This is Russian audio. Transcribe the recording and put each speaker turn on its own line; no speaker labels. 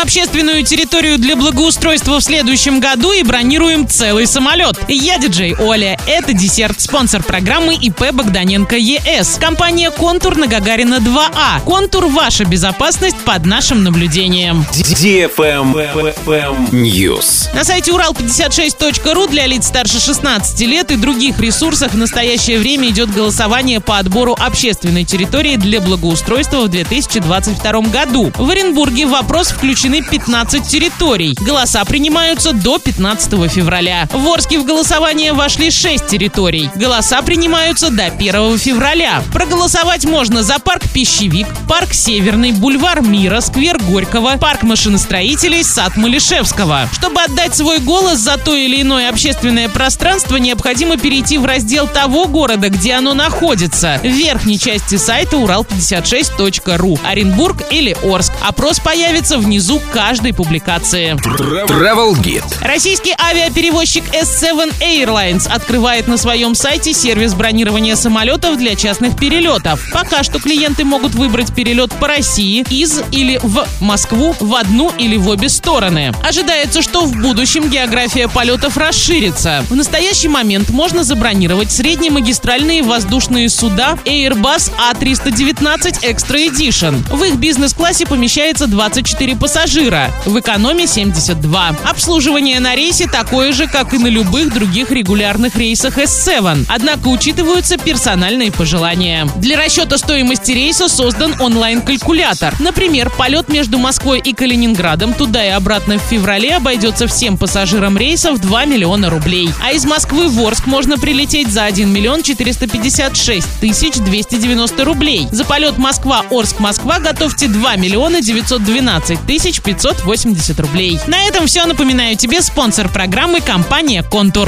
Общественную территорию для благоустройства в следующем году и бронируем целый самолет. Я диджей Оля. Это десерт. Спонсор программы ИП Богданенко ЕС. Компания «Контур» на Гагарина 2А. «Контур» — ваша безопасность под нашим наблюдением.
News.
На сайте урал56.ру для лиц старше 16 лет и других ресурсах в настоящее время идет голосование по отбору общественной территории для благоустройства в 2022 году. В Оренбурге вопрос включены 15 территорий. Голоса принимаются до 15 февраля. В Орске в голосование вошли 6 территорий. Голоса принимаются до 1 февраля. Проголосовать можно за парк Пищевик, парк Северный, бульвар Мира, сквер Горького, парк машиностроителей, сад Малишевского. Чтобы отдать свой голос за то или иное общественное пространство, необходимо перейти в раздел того города, где оно находится. В верхней части сайта урал56.ру. Оренбург или Орск. Опрос появится внизу каждой публикации.
Travel Guide.
Российский авиаперевозчик S7 Airlines открывает на своем сайте сервис бронирования самолетов для частных перелетов. Пока что клиенты могут выбрать перелет по России, из или в Москву, в одну или в обе стороны. Ожидается, что в будущем география полетов расширится. В настоящий момент можно забронировать среднемагистральные воздушные суда Airbus A319 Extra Edition. В их бизнес-классе помещается 24 пассажира, в экономе 72. Обслуживание на рейсе такое же, как и на любых других регулярных рейсах S7, однако учитываются персональные пожелания. Для расчета стоимости рейса создан онлайн-калькулятор. Например, полет между Москвой и Калининградом туда и обратно в феврале обойдется всем пассажирам рейса в 2 миллиона рублей. А из Москвы в Орск можно прилететь за 1 миллион 456 тысяч 290 рублей. За полет Москва-Орск-Москва готовьте 2 миллиона 912 тысяч 580 рублей. На этом все. Напоминаю тебе спонсор программы компания «Контур».